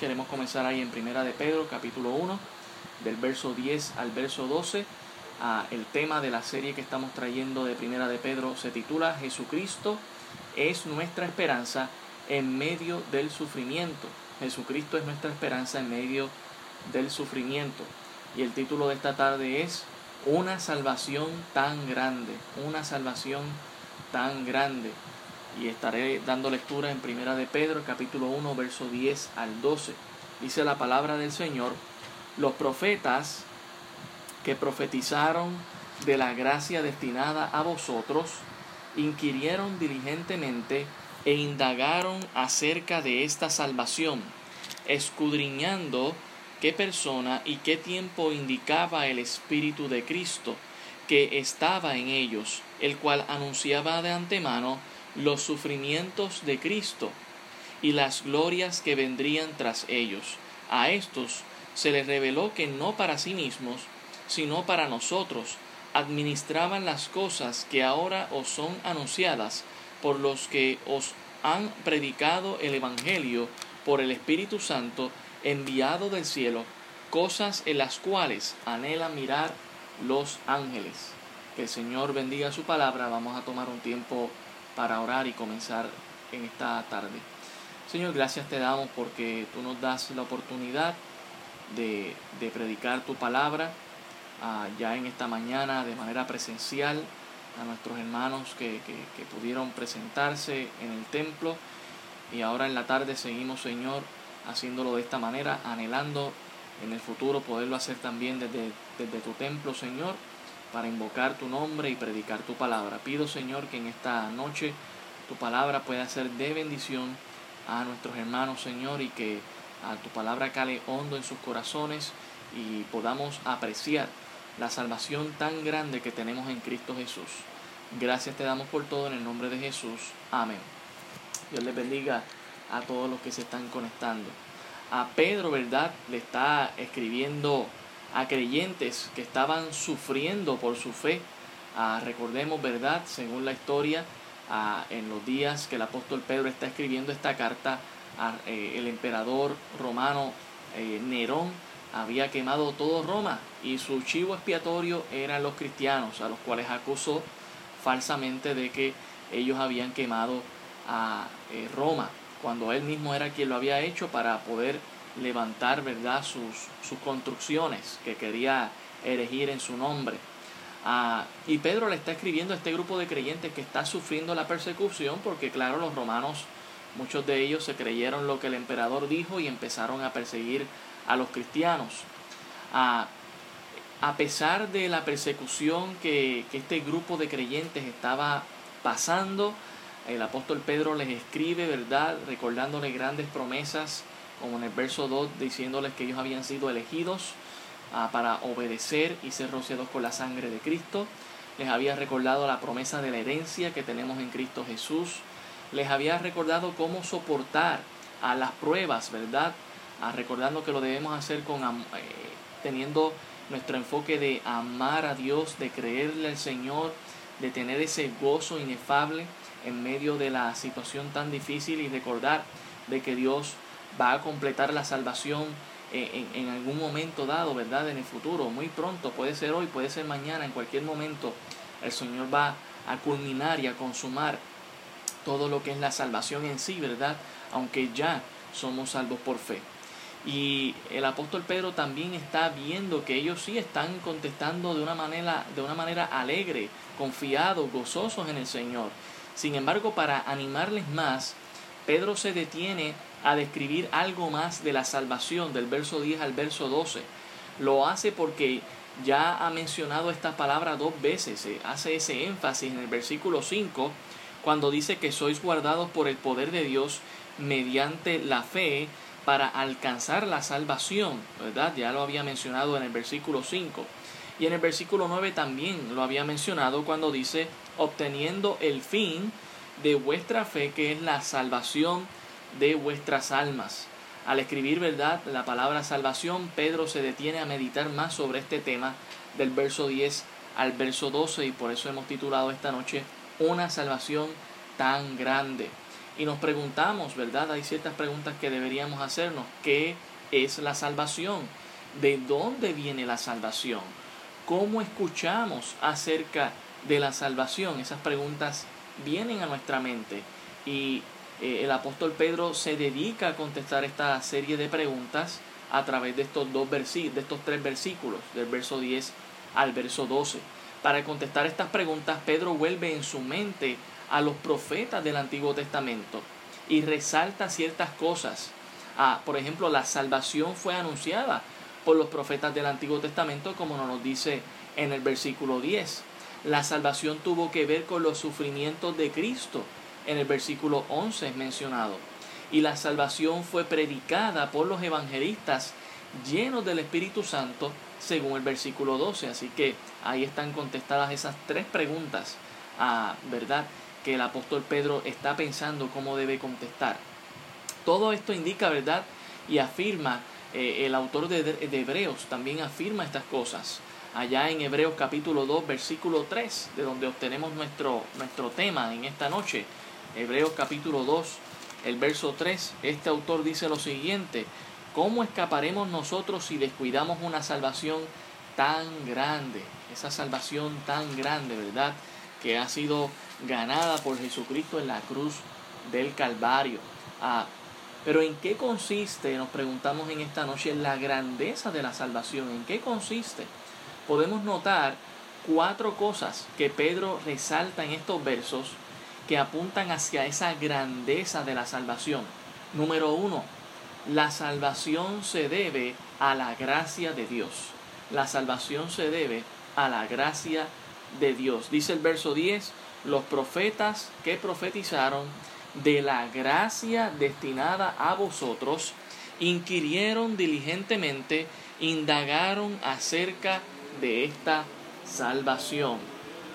queremos comenzar ahí en Primera de Pedro, capítulo 1, del verso 10 al verso 12. Ah, el tema de la serie que estamos trayendo de Primera de Pedro se titula Jesucristo es nuestra esperanza en medio del sufrimiento. Jesucristo es nuestra esperanza en medio del sufrimiento. Y el título de esta tarde es Una salvación tan grande, una salvación tan grande y estaré dando lectura en Primera de Pedro, capítulo 1, verso 10 al 12. Dice la palabra del Señor, los profetas que profetizaron de la gracia destinada a vosotros, inquirieron diligentemente e indagaron acerca de esta salvación, escudriñando qué persona y qué tiempo indicaba el Espíritu de Cristo que estaba en ellos, el cual anunciaba de antemano los sufrimientos de Cristo y las glorias que vendrían tras ellos. A estos se les reveló que no para sí mismos, sino para nosotros, administraban las cosas que ahora os son anunciadas por los que os han predicado el Evangelio por el Espíritu Santo enviado del cielo, cosas en las cuales anhela mirar los ángeles. Que el Señor bendiga su palabra. Vamos a tomar un tiempo para orar y comenzar en esta tarde. Señor, gracias te damos porque tú nos das la oportunidad de, predicar tu palabra ah, ya en esta mañana de manera presencial a nuestros hermanos que, que pudieron presentarse en el templo y ahora en la tarde seguimos, Señor, haciéndolo de esta manera, anhelando en el futuro poderlo hacer también desde, desde tu templo, Señor para invocar tu nombre y predicar tu palabra. Pido, Señor, que en esta noche tu palabra pueda ser de bendición a nuestros hermanos, Señor, y que a tu palabra cale hondo en sus corazones y podamos apreciar la salvación tan grande que tenemos en Cristo Jesús. Gracias te damos por todo en el nombre de Jesús. Amén. Dios les bendiga a todos los que se están conectando. A Pedro, ¿verdad? Le está escribiendo a creyentes que estaban sufriendo por su fe. Ah, recordemos, ¿verdad? Según la historia, ah, en los días que el apóstol Pedro está escribiendo esta carta, ah, eh, el emperador romano eh, Nerón había quemado todo Roma y su chivo expiatorio eran los cristianos, a los cuales acusó falsamente de que ellos habían quemado a eh, Roma, cuando él mismo era quien lo había hecho para poder levantar ¿verdad? Sus, sus construcciones que quería erigir en su nombre. Ah, y Pedro le está escribiendo a este grupo de creyentes que está sufriendo la persecución porque claro, los romanos, muchos de ellos se creyeron lo que el emperador dijo y empezaron a perseguir a los cristianos. Ah, a pesar de la persecución que, que este grupo de creyentes estaba pasando, el apóstol Pedro les escribe, ¿verdad? Recordándole grandes promesas como en el verso 2, diciéndoles que ellos habían sido elegidos ah, para obedecer y ser rociados con la sangre de Cristo. Les había recordado la promesa de la herencia que tenemos en Cristo Jesús. Les había recordado cómo soportar a las pruebas, ¿verdad? Ah, recordando que lo debemos hacer con eh, teniendo nuestro enfoque de amar a Dios, de creerle al Señor, de tener ese gozo inefable en medio de la situación tan difícil y recordar de que Dios va a completar la salvación en, en, algún momento dado, ¿verdad? En el futuro, muy pronto, puede ser hoy, puede ser mañana, en cualquier momento, el Señor va a culminar y a consumar todo lo que es la salvación en sí, ¿verdad? Aunque ya somos salvos por fe. Y el apóstol Pedro también está viendo que ellos sí están contestando de una manera, de una manera alegre, confiados, gozosos en el Señor. Sin embargo, para animarles más, Pedro se detiene a describir algo más de la salvación del verso 10 al verso 12. Lo hace porque ya ha mencionado esta palabra dos veces, hace ese énfasis en el versículo 5 cuando dice que sois guardados por el poder de Dios mediante la fe para alcanzar la salvación, ¿verdad? Ya lo había mencionado en el versículo 5. Y en el versículo 9 también lo había mencionado cuando dice, obteniendo el fin de vuestra fe, que es la salvación de vuestras almas. Al escribir, ¿verdad?, la palabra salvación, Pedro se detiene a meditar más sobre este tema del verso 10 al verso 12 y por eso hemos titulado esta noche Una salvación tan grande. y nos preguntamos, ¿verdad? Hay ciertas preguntas que deberíamos hacernos. ¿Qué es la salvación? ¿De dónde viene la salvación? ¿Cómo escuchamos acerca de la salvación? Esas preguntas vienen a nuestra mente y eh, el apóstol Pedro se dedica a contestar esta serie de preguntas a través de estos dos versículos, de estos tres versículos, del verso 10 al verso 12. Para contestar estas preguntas, Pedro vuelve en su mente a los profetas del Antiguo Testamento y resalta ciertas cosas. Ah, por ejemplo, la salvación fue anunciada por los profetas del Antiguo Testamento, como nos dice en el versículo 10. La salvación tuvo que ver con los sufrimientos de Cristo, en el versículo 11 es mencionado. Y la salvación fue predicada por los evangelistas llenos del Espíritu Santo, según el versículo 12. Así que ahí están contestadas esas tres preguntas, ah, ¿verdad? que el apóstol Pedro está pensando cómo debe contestar. Todo esto indica, ¿verdad? Y afirma, eh, el autor de, Hebreos también afirma estas cosas. Allá en Hebreos capítulo 2, versículo 3, de donde obtenemos nuestro, nuestro tema en esta noche. Hebreos capítulo 2, el verso 3, este autor dice lo siguiente, ¿cómo escaparemos nosotros si descuidamos una salvación tan grande? Esa salvación tan grande, ¿verdad? Que ha sido ganada por Jesucristo en la cruz del Calvario. Ah, pero ¿en qué consiste, nos preguntamos en esta noche, la grandeza de la salvación? ¿En qué consiste? Podemos notar cuatro cosas que Pedro resalta en estos versos que apuntan hacia esa grandeza de la salvación. Número uno, la salvación se debe a la gracia de Dios. La salvación se debe a la gracia de Dios. Dice el verso 10, los profetas que profetizaron de la gracia destinada a vosotros, inquirieron diligentemente, indagaron acerca de esta salvación.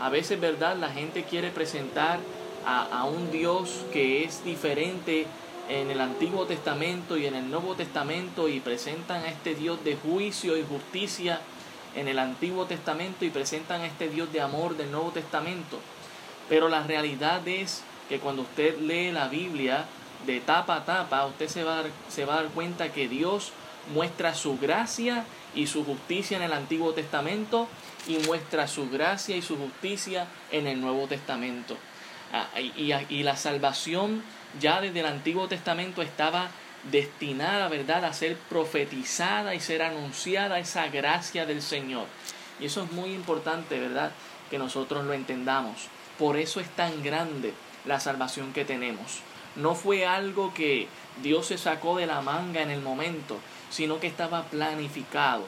A veces, ¿verdad? La gente quiere presentar a, un Dios que es diferente en el Antiguo Testamento y en el Nuevo Testamento y presentan a este Dios de juicio y justicia en el Antiguo Testamento y presentan a este Dios de amor del Nuevo Testamento. Pero la realidad es que cuando usted lee la Biblia de tapa a tapa, usted se va, a dar, se va a dar cuenta que Dios muestra su gracia y su justicia en el Antiguo Testamento y muestra su gracia y su justicia en el Nuevo Testamento. Ah, y, y, la salvación ya desde el Antiguo Testamento estaba destinada, ¿verdad?, a ser profetizada y ser anunciada esa gracia del Señor. Y eso es muy importante, ¿verdad?, que nosotros lo entendamos. Por eso es tan grande la salvación que tenemos. No fue algo que Dios se sacó de la manga en el momento, sino que estaba planificado.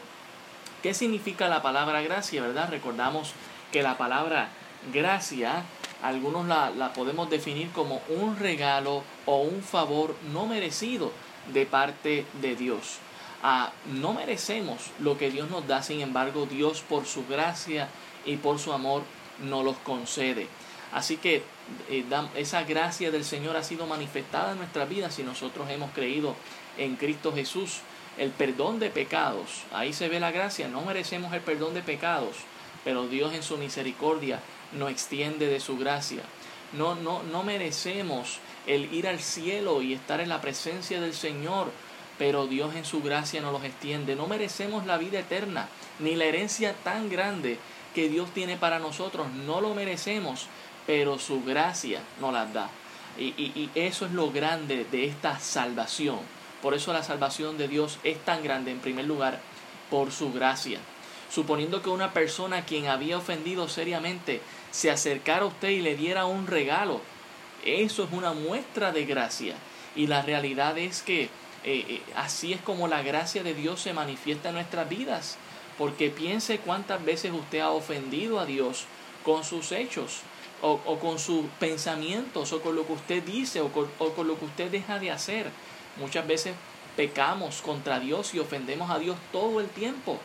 ¿Qué significa la palabra gracia, verdad? Recordamos que la palabra gracia, algunos la, la podemos definir como un regalo o un favor no merecido de parte de Dios. Ah, no merecemos lo que Dios nos da, sin embargo Dios por su gracia y por su amor nos los concede. Así que eh, esa gracia del Señor ha sido manifestada en nuestras vidas si nosotros hemos creído en Cristo Jesús. El perdón de pecados, ahí se ve la gracia, no merecemos el perdón de pecados, pero Dios en su misericordia nos extiende de su gracia. No, no, no merecemos el ir al cielo y estar en la presencia del Señor, pero Dios en su gracia nos los extiende. No merecemos la vida eterna, ni la herencia tan grande que Dios tiene para nosotros. No lo merecemos, pero su gracia nos las da. Y, y, eso es lo grande de esta salvación. Por eso la salvación de Dios es tan grande, en primer lugar, por su gracia. Suponiendo que una persona quien había ofendido seriamente se acercara a usted y le diera un regalo, eso es una muestra de gracia. Y la realidad es que eh, eh, así es como la gracia de Dios se manifiesta en nuestras vidas. Porque piense cuántas veces usted ha ofendido a Dios con sus hechos, o, con sus pensamientos, o con lo que usted dice, o con, o con lo que usted deja de hacer. Muchas veces pecamos contra Dios y ofendemos a Dios todo el tiempo.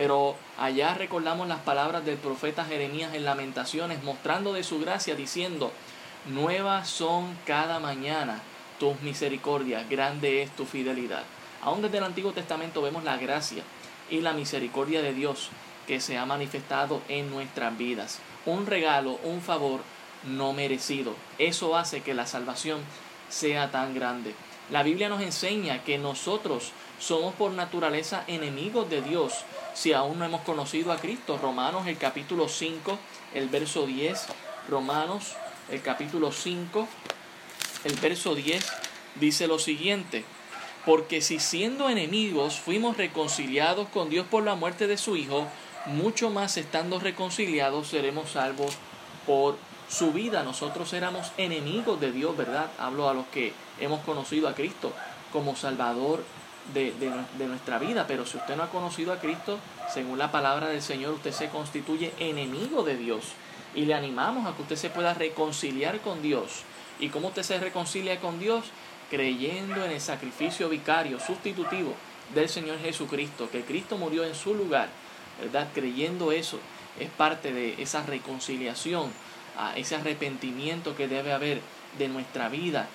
Pero allá recordamos las palabras del profeta Jeremías en Lamentaciones, mostrando de su gracia, diciendo, Nuevas son cada mañana tus misericordias, grande es tu fidelidad. Aún desde el Antiguo Testamento vemos la gracia y la misericordia de Dios que se ha manifestado en nuestras vidas. Un regalo, un favor no merecido. Eso hace que la salvación sea tan grande. La Biblia nos enseña que nosotros somos por naturaleza enemigos de Dios si aún no hemos conocido a Cristo. Romanos el capítulo 5, el verso 10. Romanos el capítulo 5, el verso 10 dice lo siguiente. Porque si siendo enemigos fuimos reconciliados con Dios por la muerte de su Hijo, mucho más estando reconciliados seremos salvos por su vida. Nosotros éramos enemigos de Dios, ¿verdad? Hablo a los que hemos conocido a Cristo como Salvador de, de, nuestra vida. Pero si usted no ha conocido a Cristo, según la palabra del Señor, usted se constituye enemigo de Dios. Y le animamos a que usted se pueda reconciliar con Dios. ¿Y cómo usted se reconcilia con Dios? Creyendo en el sacrificio vicario, sustitutivo del Señor Jesucristo, que Cristo murió en su lugar, ¿verdad? Creyendo eso es parte de esa reconciliación, a ese arrepentimiento que debe haber de nuestra vida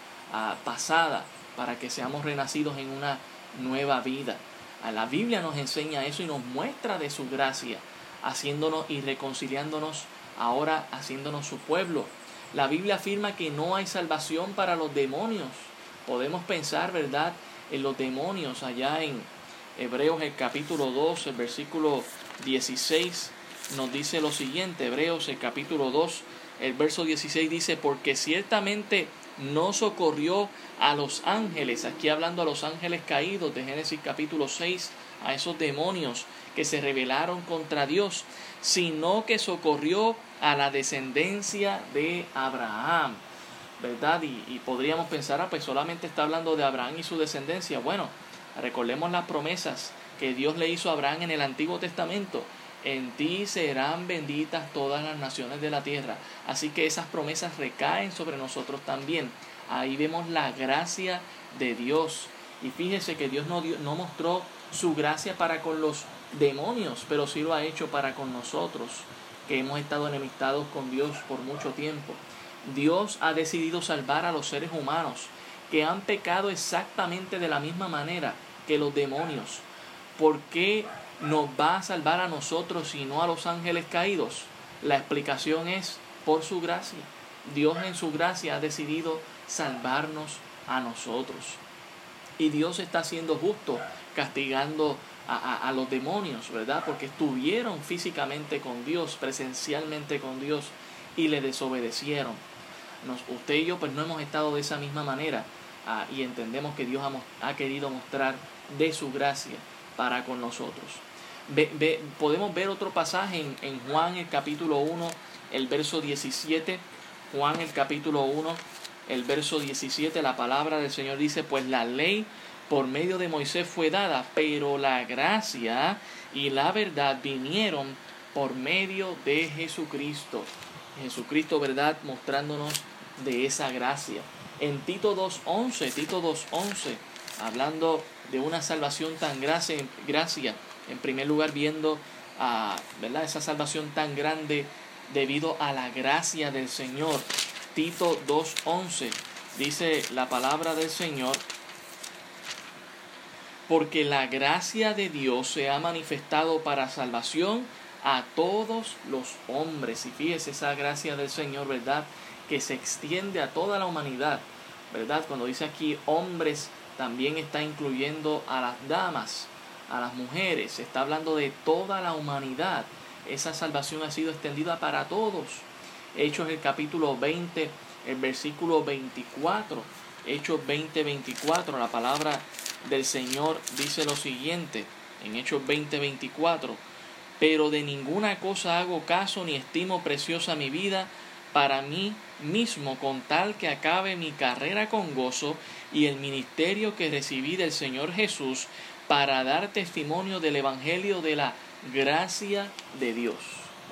pasada para que seamos renacidos en una nueva vida. A la Biblia nos enseña eso y nos muestra de su gracia, haciéndonos y reconciliándonos ahora, haciéndonos su pueblo. La Biblia afirma que no hay salvación para los demonios. Podemos pensar, ¿verdad?, en los demonios allá en Hebreos el capítulo 2, el versículo 16 nos dice lo siguiente, Hebreos el capítulo 2, el verso 16 dice, porque ciertamente no socorrió a los ángeles, aquí hablando a los ángeles caídos de Génesis capítulo 6, a esos demonios que se rebelaron contra Dios, sino que socorrió a la descendencia de Abraham. ¿Verdad? Y, podríamos pensar, ah, pues solamente está hablando de Abraham y su descendencia. Bueno, recordemos las promesas que Dios le hizo a Abraham en el Antiguo Testamento. En ti serán benditas todas las naciones de la tierra. Así que esas promesas recaen sobre nosotros también. Ahí vemos la gracia de Dios. Y fíjese que Dios no, no mostró su gracia para con los demonios, pero sí lo ha hecho para con nosotros, que hemos estado enemistados con Dios por mucho tiempo. Dios ha decidido salvar a los seres humanos que han pecado exactamente de la misma manera que los demonios. ¿Por qué nos va a salvar a nosotros y no a los ángeles caídos? La explicación es por su gracia. Dios en su gracia ha decidido salvarnos a nosotros. Y Dios está siendo justo castigando a, los demonios, ¿verdad? Porque estuvieron físicamente con Dios, presencialmente con Dios y le desobedecieron. Nos, usted y yo pues no hemos estado de esa misma manera ah, y entendemos que Dios ha, ha querido mostrar de su gracia para con nosotros. podemos ver otro pasaje en, Juan el capítulo 1, el verso 17. Juan el capítulo 1, el verso 17, la palabra del Señor dice, pues la ley por medio de Moisés fue dada, pero la gracia y la verdad vinieron por medio de Jesucristo. Jesucristo, ¿verdad? Mostrándonos de esa gracia. En Tito 2.11, Tito 2.11, hablando de una salvación tan gracia, gracia en primer lugar viendo a, ¿verdad? esa salvación tan grande debido a la gracia del Señor. Tito 2.11 dice la palabra del Señor, porque la gracia de Dios se ha manifestado para salvación a todos los hombres. Y fíjese esa gracia del Señor, ¿verdad? Que se extiende a toda la humanidad, ¿verdad? Cuando dice aquí hombres, también está incluyendo a las damas, a las mujeres, está hablando de toda la humanidad. Esa salvación ha sido extendida para todos. Hechos el capítulo 20, el versículo 24. Hechos 20, 24, la palabra del Señor dice lo siguiente, en Hechos 20, 24. Pero de ninguna cosa hago caso ni estimo preciosa mi vida para mí mismo con tal que acabe mi carrera con gozo y el ministerio que recibí del Señor Jesús para dar testimonio del Evangelio de la gracia de Dios,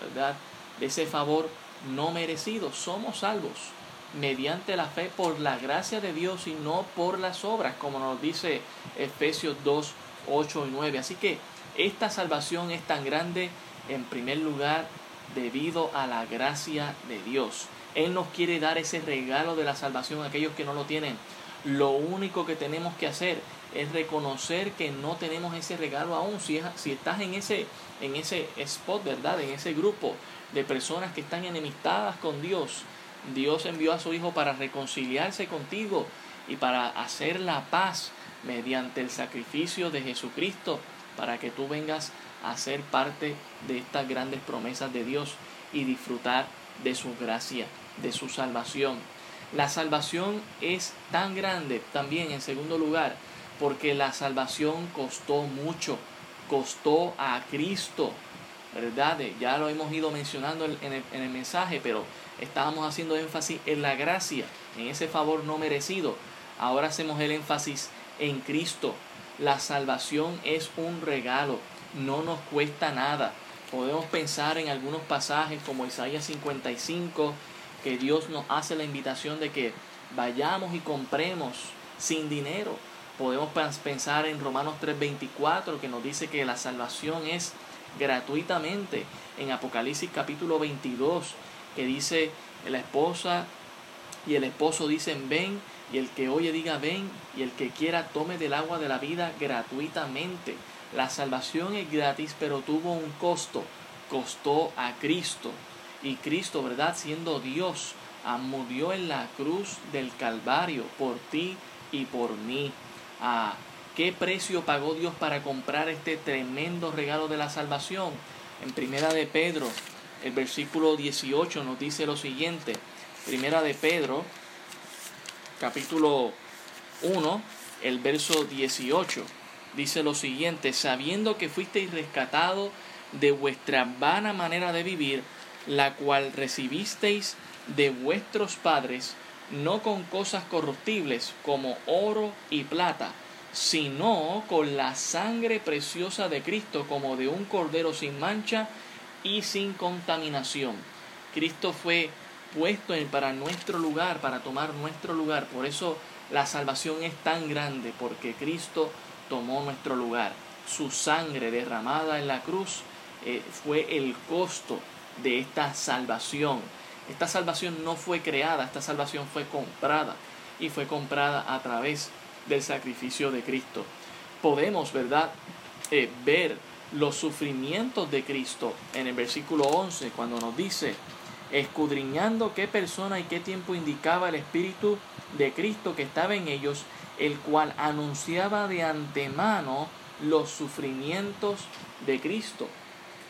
¿verdad? De ese favor no merecido. Somos salvos mediante la fe por la gracia de Dios y no por las obras, como nos dice Efesios 2, 8 y 9. Así que esta salvación es tan grande en primer lugar debido a la gracia de Dios. Él nos quiere dar ese regalo de la salvación a aquellos que no lo tienen. Lo único que tenemos que hacer es reconocer que no tenemos ese regalo aún. Si, estás en ese, en ese spot, ¿verdad? En ese grupo de personas que están enemistadas con Dios, Dios envió a su Hijo para reconciliarse contigo y para hacer la paz mediante el sacrificio de Jesucristo, para que tú vengas a ser parte de estas grandes promesas de Dios y disfrutar de su gracia, de su salvación. La salvación es tan grande también, en segundo lugar, porque la salvación costó mucho, costó a Cristo, ¿verdad? Ya lo hemos ido mencionando en el, en el mensaje, pero estábamos haciendo énfasis en la gracia, en ese favor no merecido. Ahora hacemos el énfasis en Cristo. La salvación es un regalo, no nos cuesta nada. Podemos pensar en algunos pasajes como Isaías 55, que Dios nos hace la invitación de que vayamos y compremos sin dinero. Podemos pensar en Romanos 3:24 que nos dice que la salvación es gratuitamente. En Apocalipsis capítulo 22 que dice la esposa y el esposo dicen ven y el que oye diga ven y el que quiera tome del agua de la vida gratuitamente. La salvación es gratis pero tuvo un costo. Costó a Cristo. Y Cristo, ¿verdad? Siendo Dios, murió en la cruz del Calvario por ti y por mí. Ah, ¿Qué precio pagó Dios para comprar este tremendo regalo de la salvación? En Primera de Pedro, el versículo 18 nos dice lo siguiente. Primera de Pedro, capítulo 1, el verso 18, dice lo siguiente, sabiendo que fuisteis rescatados de vuestra vana manera de vivir, la cual recibisteis de vuestros padres, no con cosas corruptibles como oro y plata, sino con la sangre preciosa de Cristo como de un cordero sin mancha y sin contaminación. Cristo fue puesto para nuestro lugar, para tomar nuestro lugar. Por eso la salvación es tan grande, porque Cristo tomó nuestro lugar. Su sangre derramada en la cruz eh, fue el costo de esta salvación. Esta salvación no fue creada, esta salvación fue comprada y fue comprada a través del sacrificio de Cristo. Podemos, ¿verdad?, eh, ver los sufrimientos de Cristo en el versículo 11 cuando nos dice, escudriñando qué persona y qué tiempo indicaba el Espíritu de Cristo que estaba en ellos, el cual anunciaba de antemano los sufrimientos de Cristo.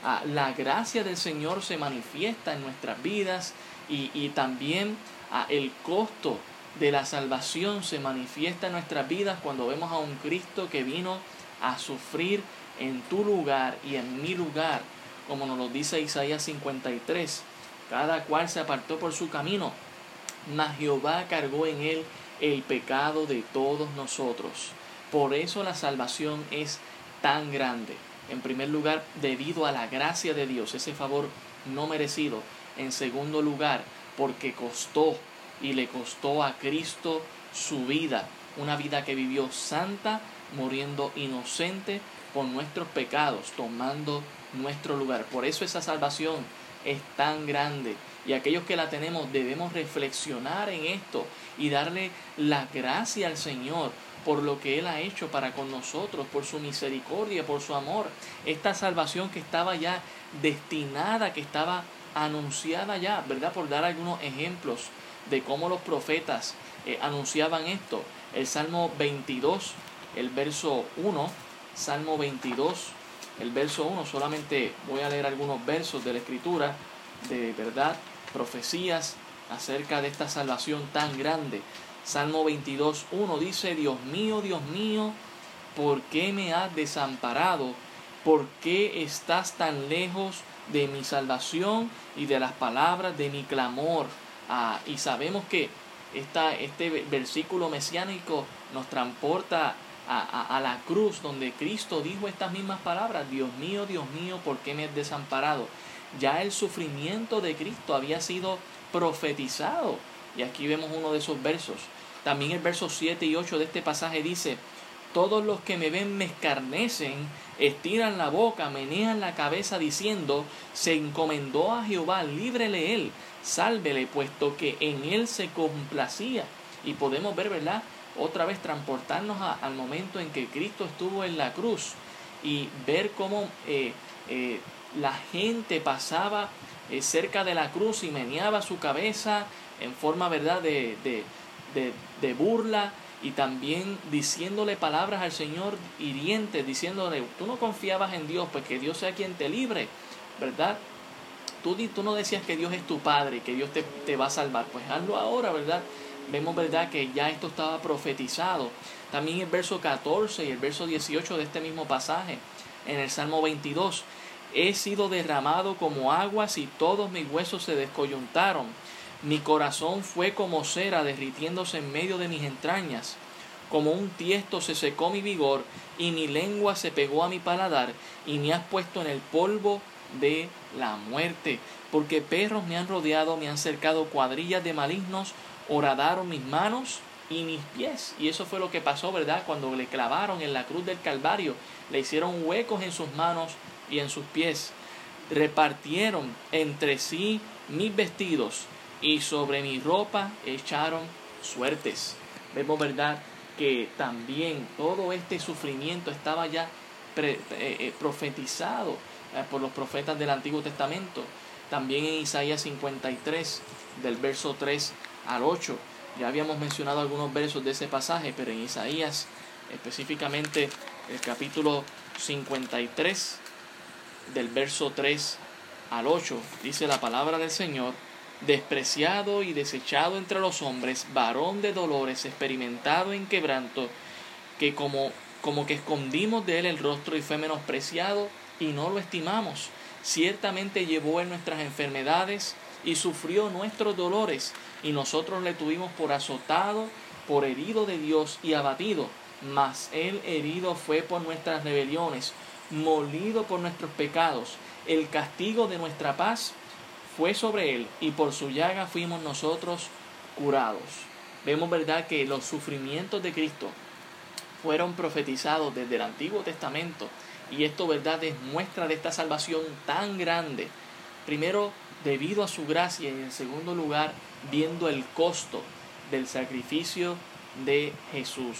Ah, la gracia del Señor se manifiesta en nuestras vidas y, también ah, el costo de la salvación se manifiesta en nuestras vidas cuando vemos a un Cristo que vino a sufrir en tu lugar y en mi lugar, como nos lo dice Isaías 53. Cada cual se apartó por su camino, mas Jehová cargó en él el pecado de todos nosotros. Por eso la salvación es tan grande. En primer lugar, debido a la gracia de Dios, ese favor no merecido. En segundo lugar, porque costó y le costó a Cristo su vida, una vida que vivió santa, muriendo inocente por nuestros pecados, tomando nuestro lugar. Por eso esa salvación es tan grande. Y aquellos que la tenemos debemos reflexionar en esto y darle la gracia al Señor por lo que Él ha hecho para con nosotros, por su misericordia, por su amor. Esta salvación que estaba ya destinada, que estaba anunciada ya, ¿verdad? Por dar algunos ejemplos de cómo los profetas eh, anunciaban esto. El Salmo 22, el verso 1, Salmo 22, el verso 1, solamente voy a leer algunos versos de la Escritura, de verdad, profecías acerca de esta salvación tan grande. Salmo 22, 1 dice, Dios mío, Dios mío, ¿por qué me has desamparado? ¿Por qué estás tan lejos de mi salvación y de las palabras de mi clamor? Ah, y sabemos que esta, este versículo mesiánico nos transporta a, a, la cruz donde Cristo dijo estas mismas palabras, Dios mío, Dios mío, ¿por qué me has desamparado? Ya el sufrimiento de Cristo había sido profetizado. Y aquí vemos uno de esos versos. También el verso 7 y 8 de este pasaje dice, todos los que me ven me escarnecen, estiran la boca, menean la cabeza diciendo, se encomendó a Jehová, líbrele él, sálvele, puesto que en él se complacía. Y podemos ver, ¿verdad? Otra vez transportarnos al momento en que Cristo estuvo en la cruz y ver cómo eh, eh, la gente pasaba eh, cerca de la cruz y meneaba su cabeza en forma, ¿verdad?, de, de, de, burla y también diciéndole palabras al Señor hirientes, diciéndole, tú no confiabas en Dios, pues que Dios sea quien te libre, ¿verdad? Tú, tú no decías que Dios es tu Padre, que Dios te, te va a salvar, pues hazlo ahora, ¿verdad? Vemos, ¿verdad?, que ya esto estaba profetizado. También el verso 14 y el verso 18 de este mismo pasaje, en el Salmo 22, he sido derramado como aguas y todos mis huesos se descoyuntaron mi corazón fue como cera derritiéndose en medio de mis entrañas. Como un tiesto se secó mi vigor y mi lengua se pegó a mi paladar y me has puesto en el polvo de la muerte. Porque perros me han rodeado, me han cercado cuadrillas de malignos, horadaron mis manos y mis pies. Y eso fue lo que pasó, ¿verdad? Cuando le clavaron en la cruz del Calvario, le hicieron huecos en sus manos y en sus pies. Repartieron entre sí mis vestidos y sobre mi ropa echaron suertes. Vemos, ¿verdad?, que también todo este sufrimiento estaba ya eh, eh, profetizado eh, por los profetas del Antiguo Testamento. También en Isaías 53, del verso 3 al 8. Ya habíamos mencionado algunos versos de ese pasaje, pero en Isaías, específicamente el capítulo 53, del verso 3 al 8, dice la palabra del Señor despreciado y desechado entre los hombres, varón de dolores, experimentado en quebranto, que como, como que escondimos de él el rostro y fue menospreciado y no lo estimamos. Ciertamente llevó en nuestras enfermedades y sufrió nuestros dolores, y nosotros le tuvimos por azotado, por herido de Dios y abatido. Mas él herido fue por nuestras rebeliones, molido por nuestros pecados. El castigo de nuestra paz fue sobre él y por su llaga fuimos nosotros curados. Vemos, ¿verdad?, que los sufrimientos de Cristo fueron profetizados desde el Antiguo Testamento y esto, ¿verdad?, es muestra de esta salvación tan grande. Primero, debido a su gracia y en segundo lugar, viendo el costo del sacrificio de Jesús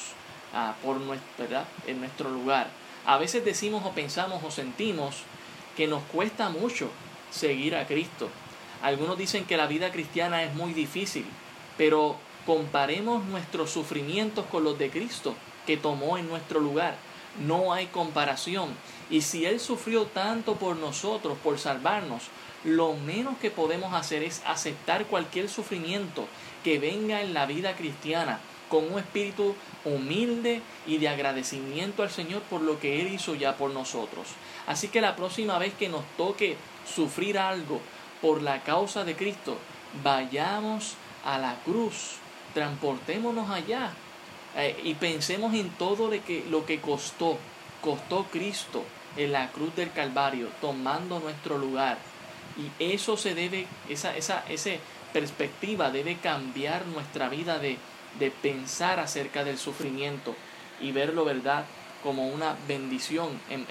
ah, por nuestra, en nuestro lugar. A veces decimos o pensamos o sentimos que nos cuesta mucho seguir a Cristo, algunos dicen que la vida cristiana es muy difícil, pero comparemos nuestros sufrimientos con los de Cristo, que tomó en nuestro lugar. No hay comparación. Y si Él sufrió tanto por nosotros, por salvarnos, lo menos que podemos hacer es aceptar cualquier sufrimiento que venga en la vida cristiana con un espíritu humilde y de agradecimiento al Señor por lo que Él hizo ya por nosotros. Así que la próxima vez que nos toque sufrir algo, por la causa de Cristo, vayamos a la cruz, transportémonos allá eh, y pensemos en todo lo que, lo que costó, costó Cristo en la cruz del Calvario, tomando nuestro lugar. Y eso se debe, esa, esa, esa perspectiva debe cambiar nuestra vida de, de pensar acerca del sufrimiento y verlo, ¿verdad?, como una bendición.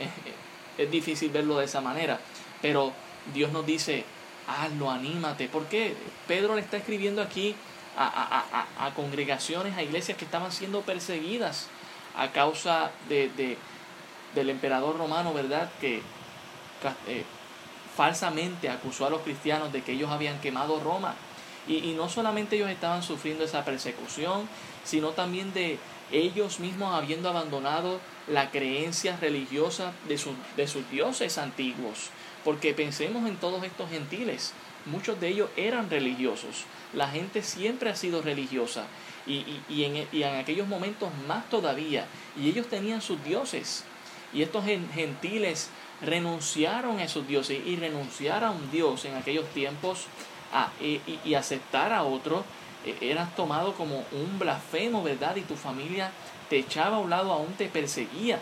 Es difícil verlo de esa manera, pero Dios nos dice, hazlo, anímate. porque Pedro le está escribiendo aquí a, congregaciones, a iglesias que estaban siendo perseguidas a causa de, del emperador romano, ¿verdad? Que eh, falsamente acusó a los cristianos de que ellos habían quemado Roma. Y, no solamente ellos estaban sufriendo esa persecución, sino también de ellos mismos habiendo abandonado la creencia religiosa de, de sus dioses antiguos. Porque pensemos en todos estos gentiles. Muchos de ellos eran religiosos. La gente siempre ha sido religiosa. Y, en aquellos momentos más todavía. Y ellos tenían sus dioses. Y estos gentiles renunciaron a esos dioses. Y renunciar a un dios en aquellos tiempos a, y, y aceptar a otro e, eras tomado como un blasfemo, ¿verdad? Y tu familia te echaba a un lado, aún te perseguía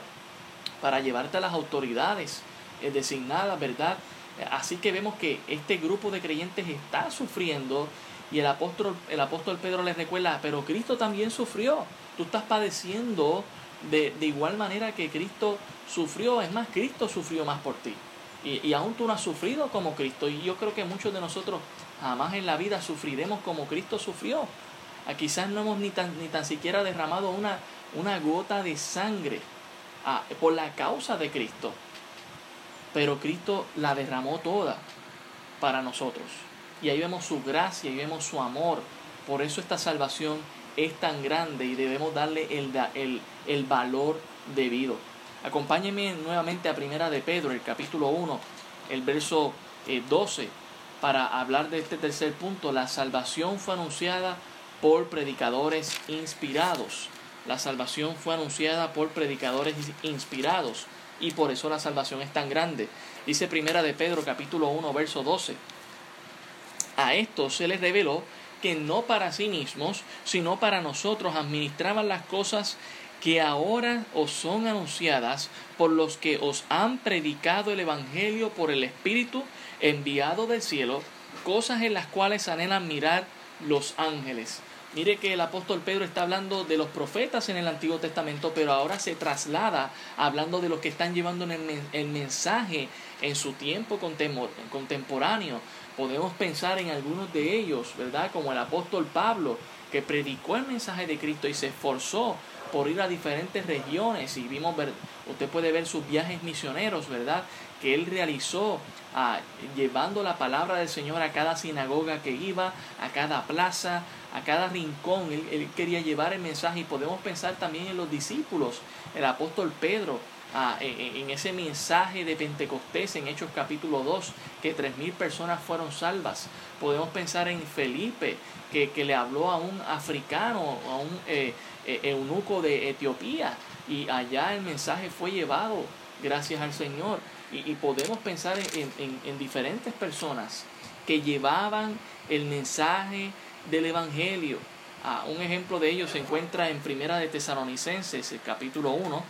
para llevarte a las autoridades. Eh, designada, ¿verdad? Así que vemos que este grupo de creyentes está sufriendo y el apóstol, el apóstol Pedro les recuerda, pero Cristo también sufrió. Tú estás padeciendo de, de igual manera que Cristo sufrió. Es más, Cristo sufrió más por ti. Y, y, aún tú no has sufrido como Cristo. Y yo creo que muchos de nosotros jamás en la vida sufriremos como Cristo sufrió. Ah, quizás no hemos ni tan, ni tan siquiera derramado una, una gota de sangre ah, por la causa de Cristo pero Cristo la derramó toda para nosotros. Y ahí vemos su gracia y vemos su amor. Por eso esta salvación es tan grande y debemos darle el, el, el valor debido. Acompáñenme nuevamente a Primera de Pedro, el capítulo 1, el verso 12, eh, para hablar de este tercer punto. La salvación fue anunciada por predicadores inspirados. La salvación fue anunciada por predicadores inspirados y por eso la salvación es tan grande. Dice Primera de Pedro capítulo 1 verso 12. A esto se les reveló que no para sí mismos, sino para nosotros administraban las cosas que ahora os son anunciadas por los que os han predicado el Evangelio por el Espíritu enviado del cielo, cosas en las cuales anhelan mirar los ángeles. Mire que el apóstol Pedro está hablando de los profetas en el Antiguo Testamento, pero ahora se traslada hablando de los que están llevando el mensaje en su tiempo contemporáneo. Podemos pensar en algunos de ellos, ¿verdad? Como el apóstol Pablo, que predicó el mensaje de Cristo y se esforzó por ir a diferentes regiones y vimos ver, usted puede ver sus viajes misioneros, ¿verdad? Que él realizó ah, llevando la palabra del Señor a cada sinagoga que iba, a cada plaza, a cada rincón. Él, quería llevar el mensaje y podemos pensar también en los discípulos, el apóstol Pedro. Ah, en, ese mensaje de Pentecostés en Hechos capítulo 2, que tres mil personas fueron salvas. Podemos pensar en Felipe, que, que le habló a un africano, a un eh, eunuco de Etiopía y allá el mensaje fue llevado gracias al Señor. Y, podemos pensar en, diferentes personas que llevaban el mensaje del Evangelio. Ah, un ejemplo de ello se encuentra en Primera de Tesalonicenses, el capítulo 1.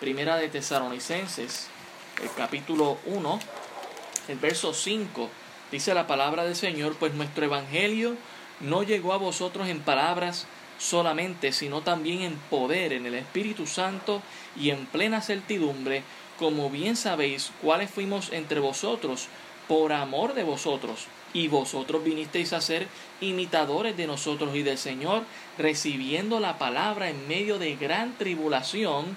Primera de Tesalonicenses, el capítulo 1, el verso 5. Dice la palabra del Señor, pues nuestro Evangelio no llegó a vosotros en palabras solamente, sino también en poder, en el Espíritu Santo y en plena certidumbre, como bien sabéis cuáles fuimos entre vosotros por amor de vosotros. Y vosotros vinisteis a ser imitadores de nosotros y del Señor, recibiendo la palabra en medio de gran tribulación,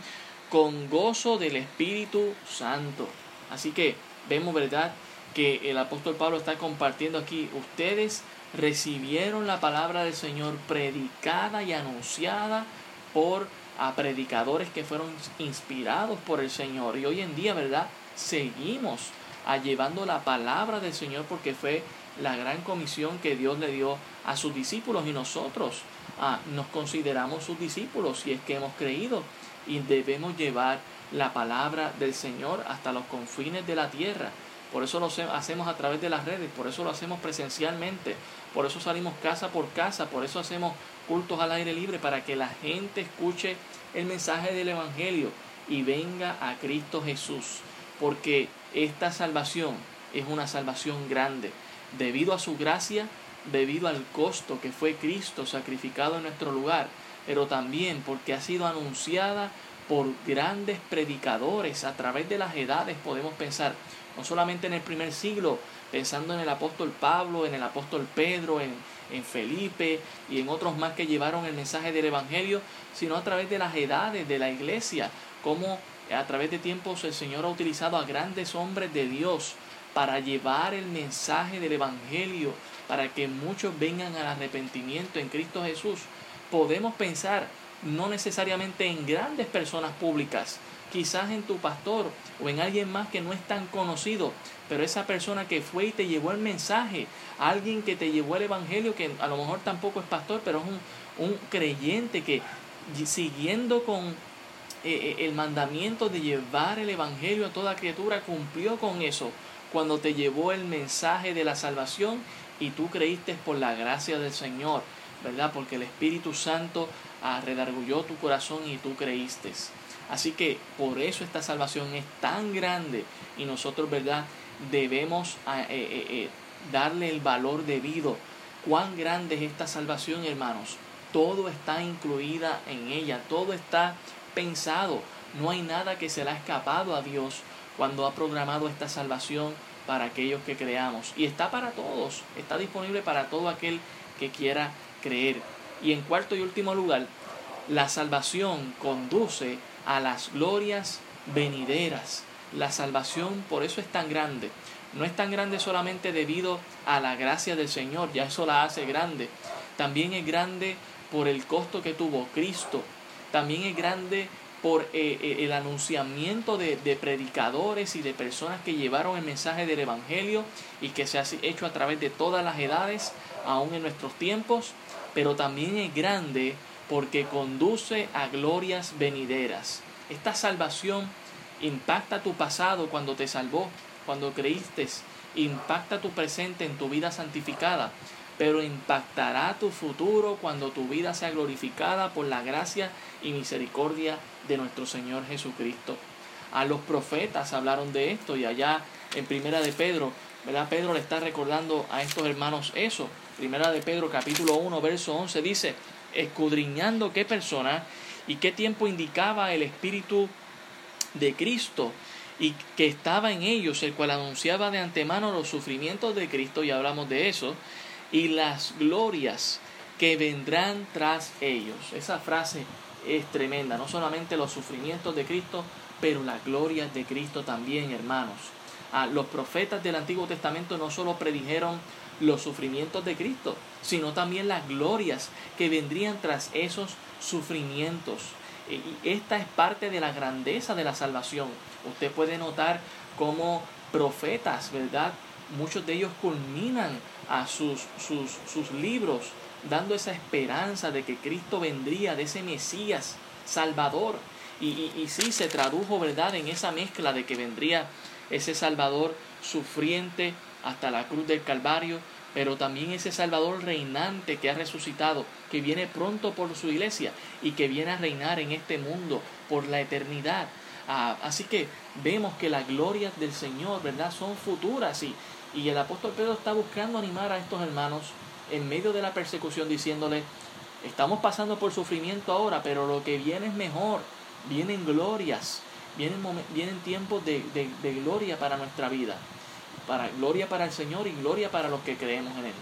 con gozo del Espíritu Santo. Así que vemos, ¿verdad?, que el apóstol Pablo está compartiendo aquí. Ustedes recibieron la palabra del Señor predicada y anunciada por a predicadores que fueron inspirados por el Señor. Y hoy en día, ¿verdad? Seguimos a llevando la palabra del Señor porque fue la gran comisión que Dios le dio a sus discípulos y nosotros ah, nos consideramos sus discípulos y es que hemos creído y debemos llevar la palabra del Señor hasta los confines de la tierra. Por eso lo hacemos a través de las redes, por eso lo hacemos presencialmente, por eso salimos casa por casa, por eso hacemos cultos al aire libre, para que la gente escuche el mensaje del Evangelio y venga a Cristo Jesús. Porque esta salvación es una salvación grande, debido a su gracia, debido al costo que fue Cristo sacrificado en nuestro lugar, pero también porque ha sido anunciada por grandes predicadores a través de las edades, podemos pensar, no solamente en el primer siglo, pensando en el apóstol Pablo, en el apóstol Pedro, en, en Felipe y en otros más que llevaron el mensaje del Evangelio, sino a través de las edades de la iglesia, como a través de tiempos el Señor ha utilizado a grandes hombres de Dios para llevar el mensaje del Evangelio, para que muchos vengan al arrepentimiento en Cristo Jesús. Podemos pensar no necesariamente en grandes personas públicas, quizás en tu pastor o en alguien más que no es tan conocido, pero esa persona que fue y te llevó el mensaje, alguien que te llevó el evangelio, que a lo mejor tampoco es pastor, pero es un, creyente que siguiendo con eh, eh, el mandamiento de llevar el evangelio a toda criatura, cumplió con eso cuando te llevó el mensaje de la salvación y tú creíste por la gracia del Señor, ¿verdad? Porque el Espíritu Santo redargulló tu corazón y tú creíste. Así que por eso esta salvación es tan grande y nosotros, ¿verdad? Debemos ah, eh, eh, eh, darle el valor debido. Cuán grande es esta salvación, hermanos. Todo está incluida en ella, todo está pensado. No hay nada que se le ha escapado a Dios cuando ha programado esta salvación para aquellos que creamos. Y está para todos, está disponible para todo aquel que quiera creer. Y en cuarto y último lugar, la salvación conduce a las glorias venideras. La salvación por eso es tan grande. No es tan grande solamente debido a la gracia del Señor, ya eso la hace grande. También es grande por el costo que tuvo Cristo. También es grande por eh, eh, el anunciamiento de, de, predicadores y de personas que llevaron el mensaje del Evangelio y que se ha hecho a través de todas las edades, aún en nuestros tiempos, pero también es grande porque conduce a glorias venideras. Esta salvación impacta tu pasado cuando te salvó, cuando creíste, impacta tu presente en tu vida santificada, pero impactará tu futuro cuando tu vida sea glorificada por la gracia y misericordia de nuestro Señor Jesucristo. A los profetas hablaron de esto y allá en Primera de Pedro, ¿verdad? Pedro le está recordando a estos hermanos eso. Primera de Pedro capítulo 1 verso 11 dice, escudriñando qué persona y qué tiempo indicaba el Espíritu de Cristo y que estaba en ellos, el cual anunciaba de antemano los sufrimientos de Cristo, y hablamos de eso, y las glorias que vendrán tras ellos. Esa frase es tremenda, no solamente los sufrimientos de Cristo, pero las glorias de Cristo también, hermanos. Ah, los profetas del Antiguo Testamento no solo predijeron los sufrimientos de Cristo, sino también las glorias que vendrían tras esos sufrimientos. Y esta es parte de la grandeza de la salvación. Usted puede notar cómo profetas, ¿verdad? Muchos de ellos culminan a sus, sus, sus libros dando esa esperanza de que Cristo vendría, de ese Mesías Salvador. Y, y, y, sí se tradujo, ¿verdad?, en esa mezcla de que vendría ese Salvador sufriente hasta la cruz del Calvario, pero también ese Salvador reinante que ha resucitado, que viene pronto por su iglesia y que viene a reinar en este mundo por la eternidad. Ah, así que vemos que las glorias del Señor, ¿verdad?, son futuras y, y el apóstol Pedro está buscando animar a estos hermanos en medio de la persecución diciéndole, estamos pasando por sufrimiento ahora, pero lo que viene es mejor, vienen glorias, vienen, vienen tiempos de, de, gloria para nuestra vida, para gloria para el Señor y gloria para los que creemos en Él.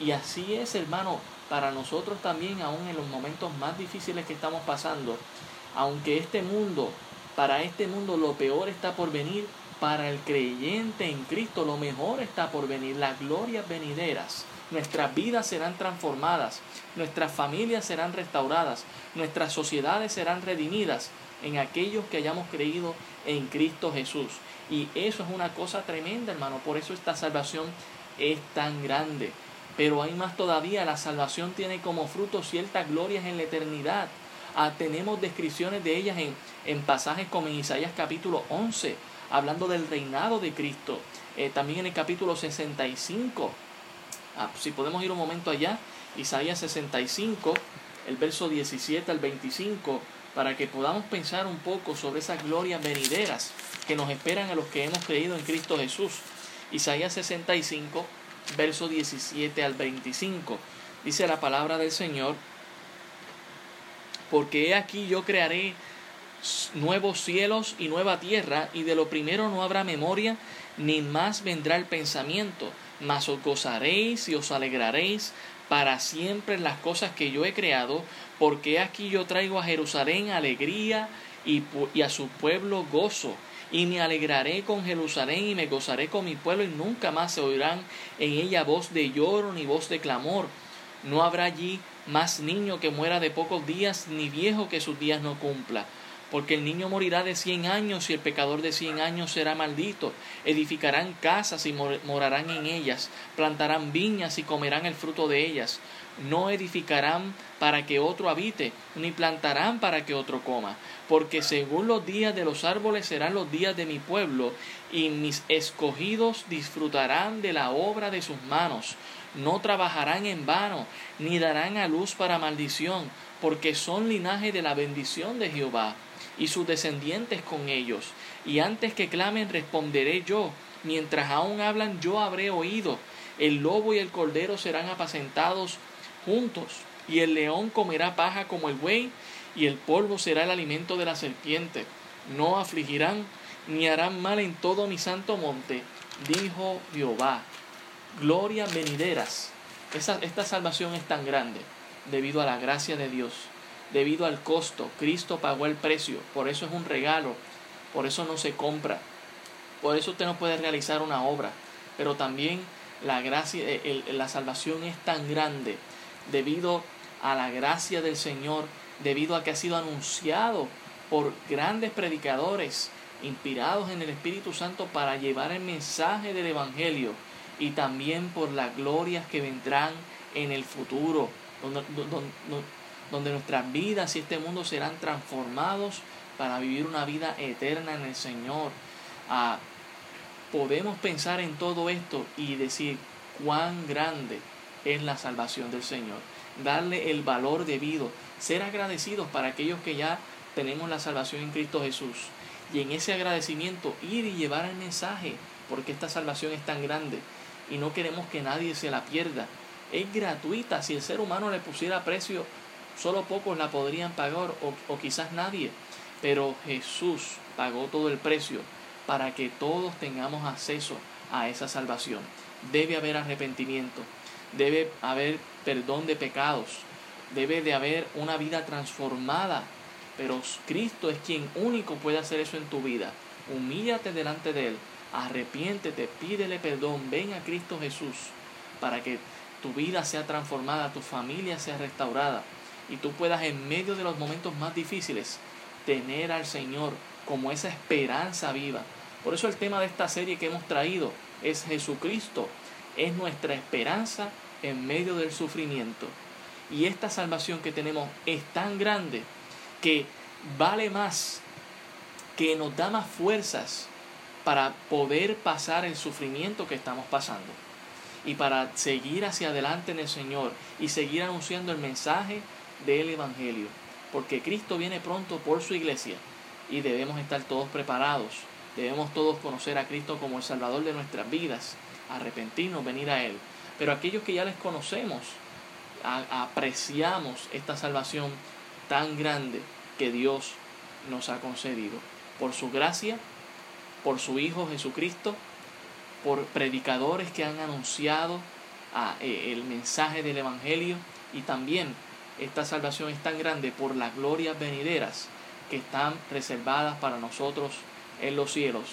Y, y así es, hermano, para nosotros también, aún en los momentos más difíciles que estamos pasando, aunque este mundo, para este mundo lo peor está por venir, para el creyente en Cristo lo mejor está por venir, las glorias venideras nuestras vidas serán transformadas, nuestras familias serán restauradas, nuestras sociedades serán redimidas en aquellos que hayamos creído en Cristo Jesús. Y eso es una cosa tremenda, hermano. Por eso esta salvación es tan grande. Pero hay más todavía, la salvación tiene como fruto ciertas glorias en la eternidad. Ah, tenemos descripciones de ellas en, en, pasajes como en Isaías capítulo 11, hablando del reinado de Cristo. Eh, también en el capítulo 65 Ah, si podemos ir un momento allá, Isaías 65, el verso 17 al 25, para que podamos pensar un poco sobre esas glorias venideras que nos esperan a los que hemos creído en Cristo Jesús. Isaías 65, verso 17 al 25. Dice la palabra del Señor, porque he aquí yo crearé nuevos cielos y nueva tierra, y de lo primero no habrá memoria, ni más vendrá el pensamiento mas os gozaréis y os alegraréis para siempre en las cosas que yo he creado, porque aquí yo traigo a Jerusalén alegría y, y, a su pueblo gozo. Y me alegraré con Jerusalén y me gozaré con mi pueblo y nunca más se oirán en ella voz de lloro ni voz de clamor. No habrá allí más niño que muera de pocos días, ni viejo que sus días no cumpla porque el niño morirá de cien años y el pecador de cien años será maldito. Edificarán casas y morarán en ellas, plantarán viñas y comerán el fruto de ellas. No edificarán para que otro habite, ni plantarán para que otro coma, porque según los días de los árboles serán los días de mi pueblo, y mis escogidos disfrutarán de la obra de sus manos. No trabajarán en vano, ni darán a luz para maldición, porque son linaje de la bendición de Jehová y sus descendientes con ellos. Y antes que clamen responderé yo, mientras aún hablan yo habré oído. El lobo y el cordero serán apacentados juntos, y el león comerá paja como el buey, y el polvo será el alimento de la serpiente. No afligirán ni harán mal en todo mi santo monte, dijo Jehová. Glorias venideras. esta salvación es tan grande debido a la gracia de Dios debido al costo. Cristo pagó el precio, por eso es un regalo, por eso no se compra, por eso usted no puede realizar una obra, pero también la gracia, la salvación es tan grande. Debido a la gracia del Señor debido a que ha sido anunciado por grandes predicadores inspirados en el Espíritu Santo para llevar el mensaje del Evangelio y también por las glorias que vendrán en el futuro, nuestras vidas y este mundo serán transformados para vivir una vida eterna en el Señor. Ah, podemos pensar en todo esto y decir cuán grande es la salvación del Señor. Darle el valor debido, ser agradecidos para aquellos que ya tenemos la salvación en Cristo Jesús. Y en ese agradecimiento ir y llevar el mensaje, porque esta salvación es tan grande y no queremos que nadie se la pierda. Es gratuita, si el ser humano le pusiera precio, solo pocos la podrían pagar o, quizás nadie. Pero Jesús pagó todo el precio para que todos tengamos acceso a esa salvación. Debe haber arrepentimiento, debe haber perdón de pecados, debe de haber una vida transformada, pero Cristo es quien único puede hacer eso en tu vida. Humíllate delante de Él, arrepiéntete, pídele perdón, ven a Cristo Jesús para que tu vida sea transformada, tu familia sea restaurada y tú puedas en medio de los momentos más difíciles tener al Señor como esa esperanza viva. Por eso el tema de esta serie que hemos traído es Jesucristo, es nuestra esperanza en medio del sufrimiento. Y esta salvación que tenemos es tan grande que vale más, que nos da más fuerzas para poder pasar el sufrimiento que estamos pasando y para seguir hacia adelante en el Señor y seguir anunciando el mensaje del Evangelio. Porque Cristo viene pronto por su iglesia y debemos estar todos preparados. Debemos todos conocer a Cristo como el Salvador de nuestras vidas, arrepentirnos, venir a Él. Pero aquellos que ya les conocemos, apreciamos esta salvación tan grande que Dios nos ha concedido. Por su gracia, por su Hijo Jesucristo, por predicadores que han anunciado eh, el mensaje del Evangelio y también esta salvación es tan grande por las glorias venideras que están reservadas para nosotros en los cielos,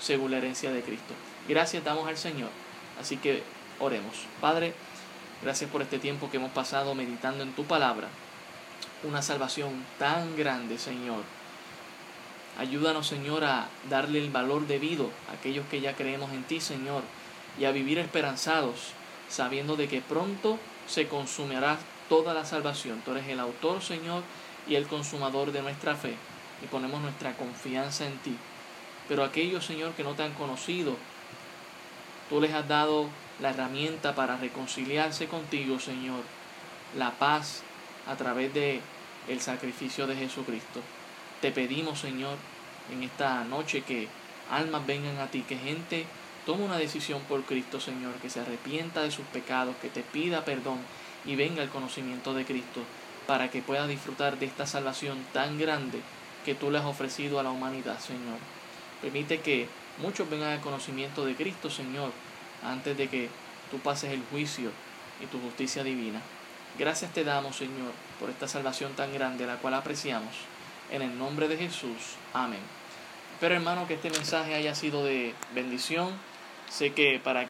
según la herencia de Cristo. Gracias damos al Señor. Así que oremos. Padre, gracias por este tiempo que hemos pasado meditando en tu palabra. Una salvación tan grande, Señor. Ayúdanos, Señor, a darle el valor debido a aquellos que ya creemos en ti, Señor, y a vivir esperanzados, sabiendo de que pronto se consumirá toda la salvación. Tú eres el autor, Señor, y el consumador de nuestra fe, y ponemos nuestra confianza en ti. Pero aquellos, Señor, que no te han conocido, tú les has dado la herramienta para reconciliarse contigo, Señor, la paz a través de el sacrificio de Jesucristo. Te pedimos, Señor, en esta noche que almas vengan a ti, que gente tome una decisión por Cristo, Señor, que se arrepienta de sus pecados, que te pida perdón y venga el conocimiento de Cristo para que pueda disfrutar de esta salvación tan grande que tú le has ofrecido a la humanidad, Señor. Permite que muchos vengan al conocimiento de Cristo, Señor, antes de que tú pases el juicio y tu justicia divina. Gracias te damos, Señor, por esta salvación tan grande, la cual apreciamos. En el nombre de Jesús. Amén. Espero, hermano, que este mensaje haya sido de bendición. Sé que para